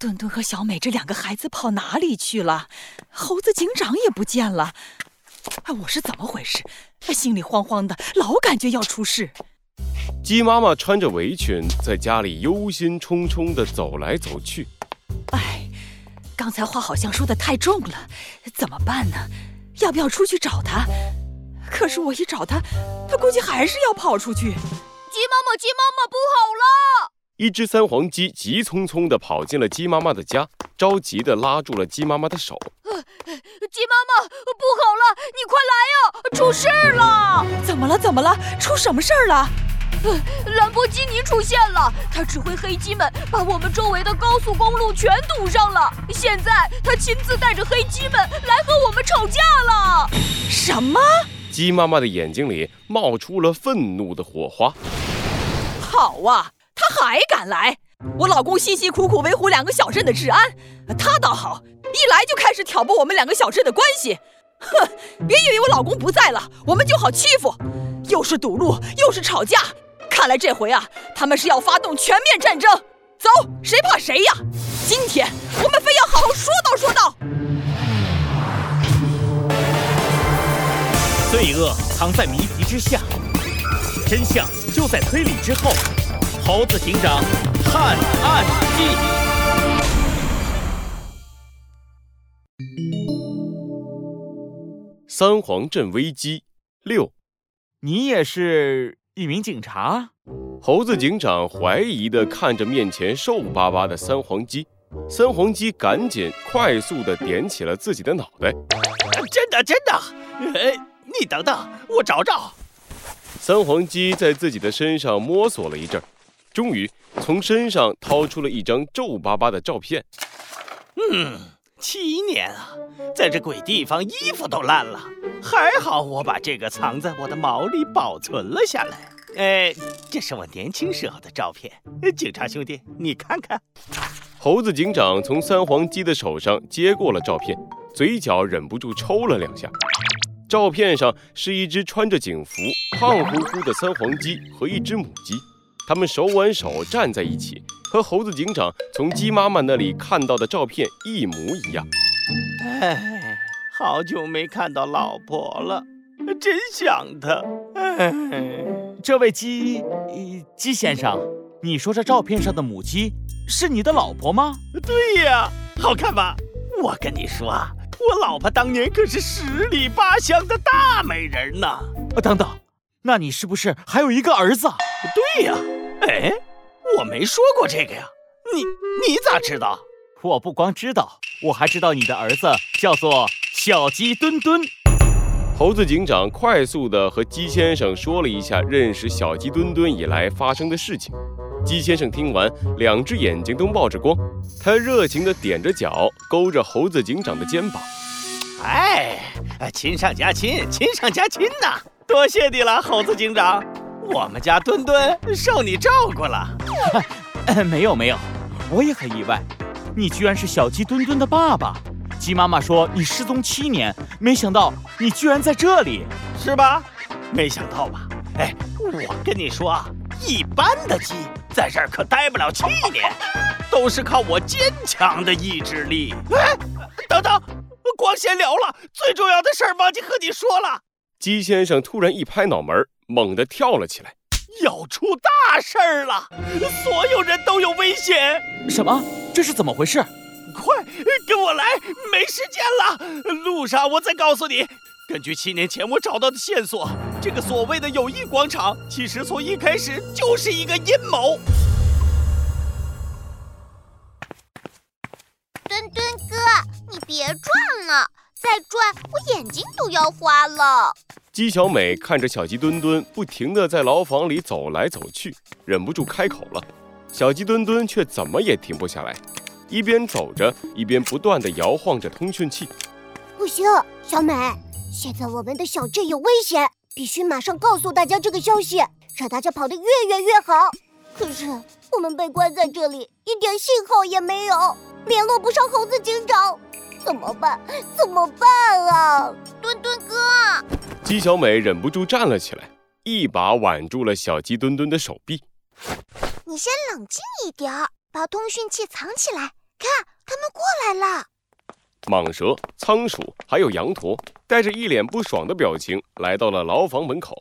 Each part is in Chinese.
墩墩和小美这两个孩子跑哪里去了？猴子警长也不见了。哎，我是怎么回事？心里慌慌的，老感觉要出事。鸡妈妈穿着围裙，在家里忧心忡忡地走来走去。哎，刚才话好像说的太重了，怎么办呢？要不要出去找他？可是我一找他，他估计还是要跑出去。鸡妈妈，鸡妈妈，不好了！一只三黄鸡急匆匆地跑进了鸡妈妈的家，着急地拉住了鸡妈妈的手。鸡妈妈，不好了，你快来呀！出事了！怎么了？怎么了？出什么事儿了？兰博基尼出现了，他指挥黑鸡们把我们周围的高速公路全堵上了。现在他亲自带着黑鸡们来和我们吵架了。什么？鸡妈妈的眼睛里冒出了愤怒的火花。好啊，他还敢来！我老公辛辛苦苦维护两个小镇的治安，他倒好，一来就开始挑拨我们两个小镇的关系。哼，别以为我老公不在了，我们就好欺负。又是堵路，又是吵架。看来这回啊，他们是要发动全面战争。走，谁怕谁呀？今天我们非要好好说道说道。罪恶藏在谜题之下，真相就在推理之后。猴子警长探案记：三皇镇危机六。你也是一名警察？猴子警长怀疑的看着面前瘦巴巴的三黄鸡，三黄鸡赶紧快速的点起了自己的脑袋。真的，真的。哎，你等等，我找找。三黄鸡在自己的身上摸索了一阵，终于从身上掏出了一张皱巴巴的照片。嗯。七年啊，在这鬼地方，衣服都烂了，还好我把这个藏在我的毛里保存了下来。哎，这是我年轻时候的照片。警察兄弟，你看看。猴子警长从三黄鸡的手上接过了照片，嘴角忍不住抽了两下。照片上是一只穿着警服、胖乎乎的三黄鸡和一只母鸡，它们手挽手站在一起。和猴子警长从鸡妈妈那里看到的照片一模一样。哎，好久没看到老婆了，真想她。哎，这位鸡鸡先生，你说这照片上的母鸡是你的老婆吗？对呀，好看吧？我跟你说，我老婆当年可是十里八乡的大美人呢。等等，那你是不是还有一个儿子？对呀。哎。我没说过这个呀，你你咋知道？我不光知道，我还知道你的儿子叫做小鸡墩墩。猴子警长快速地和鸡先生说了一下认识小鸡墩墩以来发生的事情。鸡先生听完，两只眼睛都冒着光，他热情地踮着脚，勾着猴子警长的肩膀。哎，亲上加亲，亲上加亲呐！多谢你了，猴子警长。我们家墩墩受你照顾了，没有没有，我也很意外，你居然是小鸡墩墩的爸爸。鸡妈妈说你失踪七年，没想到你居然在这里，是吧？没想到吧？哎，我跟你说啊，一般的鸡在这儿可待不了七年，都是靠我坚强的意志力。哎，等等，光闲聊了，最重要的事儿忘记和你说了。鸡先生突然一拍脑门，猛地跳了起来，要出大事儿了！所有人都有危险！什么？这是怎么回事？快跟我来，没时间了。路上我再告诉你。根据七年前我找到的线索，这个所谓的友谊广场，其实从一开始就是一个阴谋。墩墩哥，你别转了。再转，我眼睛都要花了。姬小美看着小鸡墩墩不停地在牢房里走来走去，忍不住开口了。小鸡墩墩却怎么也停不下来，一边走着，一边不断地摇晃着通讯器。不行，小美，现在我们的小镇有危险，必须马上告诉大家这个消息，让大家跑得越远越好。可是我们被关在这里，一点信号也没有，联络不上猴子警长。怎么办？怎么办啊，墩墩哥！鸡小美忍不住站了起来，一把挽住了小鸡墩墩的手臂。你先冷静一点，把通讯器藏起来，看，他们过来了。蟒蛇、仓鼠还有羊驼带着一脸不爽的表情来到了牢房门口。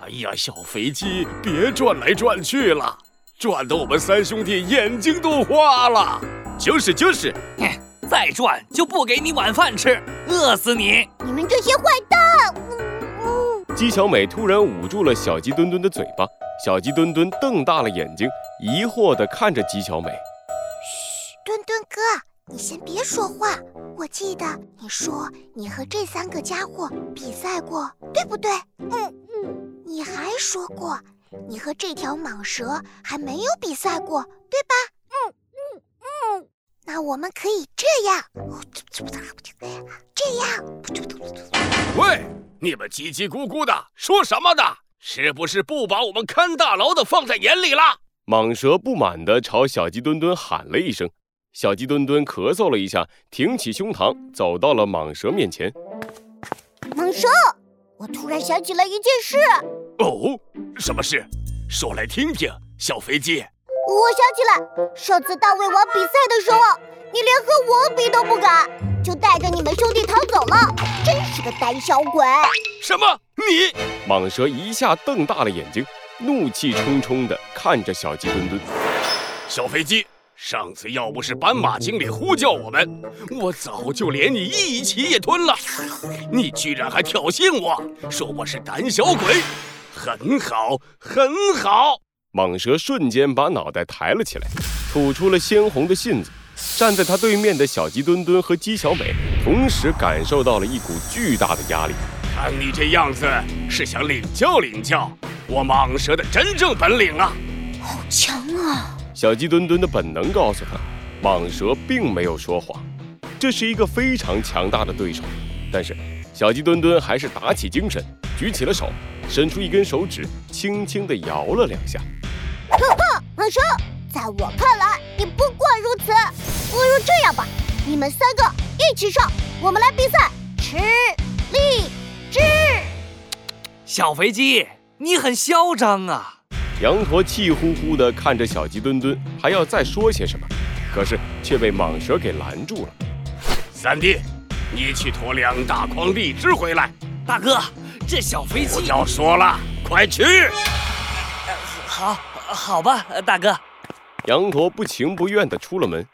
哎呀，小肥鸡，别转来转去了，转得我们三兄弟眼睛都花了。就是就是，再转就不给你晚饭吃，饿死你！你们这些坏蛋！鸡小美突然捂住了小鸡墩墩的嘴巴，小鸡墩墩瞪大了眼睛，疑惑地看着姬小美。嘘，墩墩哥，你先别说话。我记得你说你和这三个家伙比赛过，对不对？嗯嗯。你还说过，你和这条蟒蛇还没有比赛过，对吧？我们可以这样，这样。喂，你们叽叽咕咕的说什么呢？是不是不把我们看大牢的放在眼里了？蟒蛇不满地朝小鸡墩墩喊了一声，小鸡墩墩咳嗽了一下，挺起胸膛，走到了蟒蛇面前。蟒蛇。我突然想起了一件事。哦，什么事？说来听听，小飞机。我想起来，上次大胃王比赛的时候，你连和我比都不敢，就带着你们兄弟逃走了，真是个胆小鬼。什么？你？蟒蛇一下瞪大了眼睛，怒气冲冲地看着小鸡墩墩。小飞机。上次要不是斑马经理呼叫我们，我早就连你一起也吞了。你居然还挑衅我，说我是胆小鬼，很好，很好。蟒蛇瞬间把脑袋抬了起来，吐出了鲜红的信子。站在他对面的小鸡墩墩和鸡小美同时感受到了一股巨大的压力。看你这样子，是想领教领教我蟒蛇的真正本领啊！好强啊！小鸡墩墩的本能告诉他，蟒蛇并没有说谎，这是一个非常强大的对手。但是小鸡墩墩还是打起精神，举起了手，伸出一根手指，轻轻地摇了两下。呵呵，蟒蛇，在我看来，你不过如此。不如这样吧，你们三个一起上，我们来比赛吃荔枝。小肥鸡，你很嚣张啊！羊驼气呼呼地看着小鸡墩墩，还要再说些什么，可是却被蟒蛇给拦住了。三弟，你去驮两大筐荔枝回来。大哥，这小飞机不要说了，快去。好，好吧，大哥。羊驼不情不愿地出了门，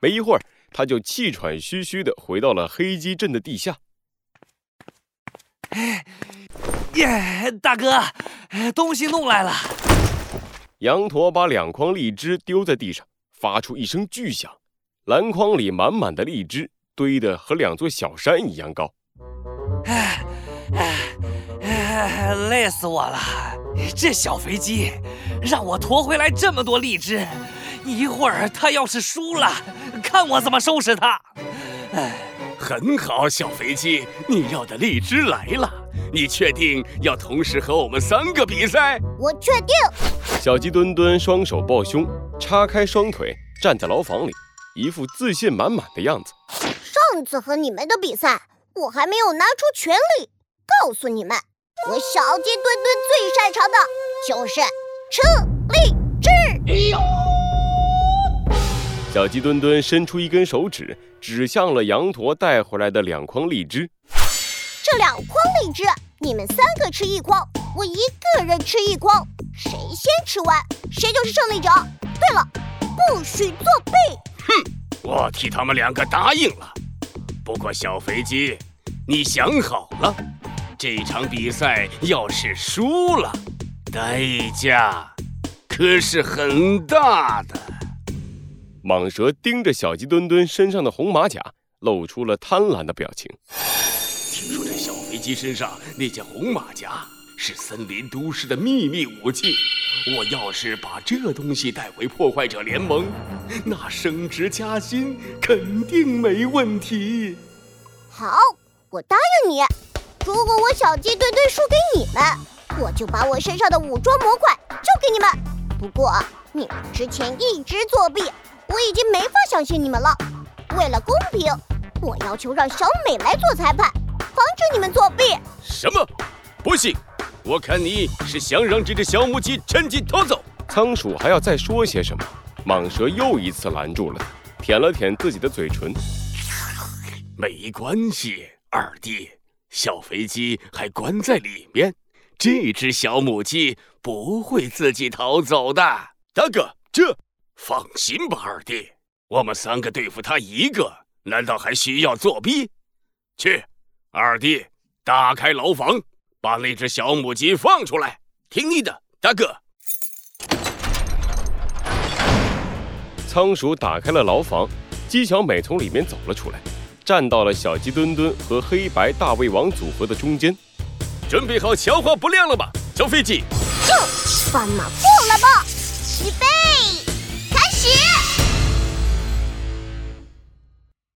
没一会儿，他就气喘吁吁地回到了黑鸡镇的地下。耶，大哥，东西弄来了。羊驼把两筐荔枝丢在地上，发出一声巨响，篮筐里满满的荔枝堆得和两座小山一样高。哎哎，累死我了！这小飞机让我驮回来这么多荔枝，一会儿他要是输了，看我怎么收拾他！哎，很好，小肥鸡，你要的荔枝来了。你确定要同时和我们三个比赛？我确定。小鸡墩墩双手抱胸，叉开双腿，站在牢房里，一副自信满满的样子。上次和你们的比赛，我还没有拿出全力。告诉你们，我小鸡墩墩最擅长的就是吃荔枝。哎呦！小鸡墩墩伸出一根手指，指向了羊驼带回来的两筐荔枝。这两筐荔枝，你们三个吃一筐，我一个人吃一筐，谁先吃完，谁就是胜利者。对了，不许作弊！哼，我替他们两个答应了。不过小肥鸡，你想好了，这场比赛要是输了，代价可是很大的。蟒蛇盯着小鸡墩墩身上的红马甲，露出了贪婪的表情。听说这小飞机身上那件红马甲是森林都市的秘密武器，我要是把这东西带回破坏者联盟，那升职加薪肯定没问题。好，我答应你。如果我小鸡墩墩输给你们，我就把我身上的武装模块交给你们。不过你们之前一直作弊，我已经没法相信你们了。为了公平，我要求让小美来做裁判。防止你们作弊！什么？不行！我看你是想让这只小母鸡趁机逃走。仓鼠还要再说些什么，蟒蛇又一次拦住了舔了舔自己的嘴唇。没关系，二弟，小飞机还关在里面，这只小母鸡不会自己逃走的。大哥，这放心吧，二弟，我们三个对付它一个，难道还需要作弊？去，二弟，打开牢房，把那只小母鸡放出来。听你的，大哥。仓鼠打开了牢房，鸡小美从里面走了出来。站到了小鸡墩墩和黑白大胃王组合的中间，准备好强化不亮了吧？小飞机，就放马过来吧！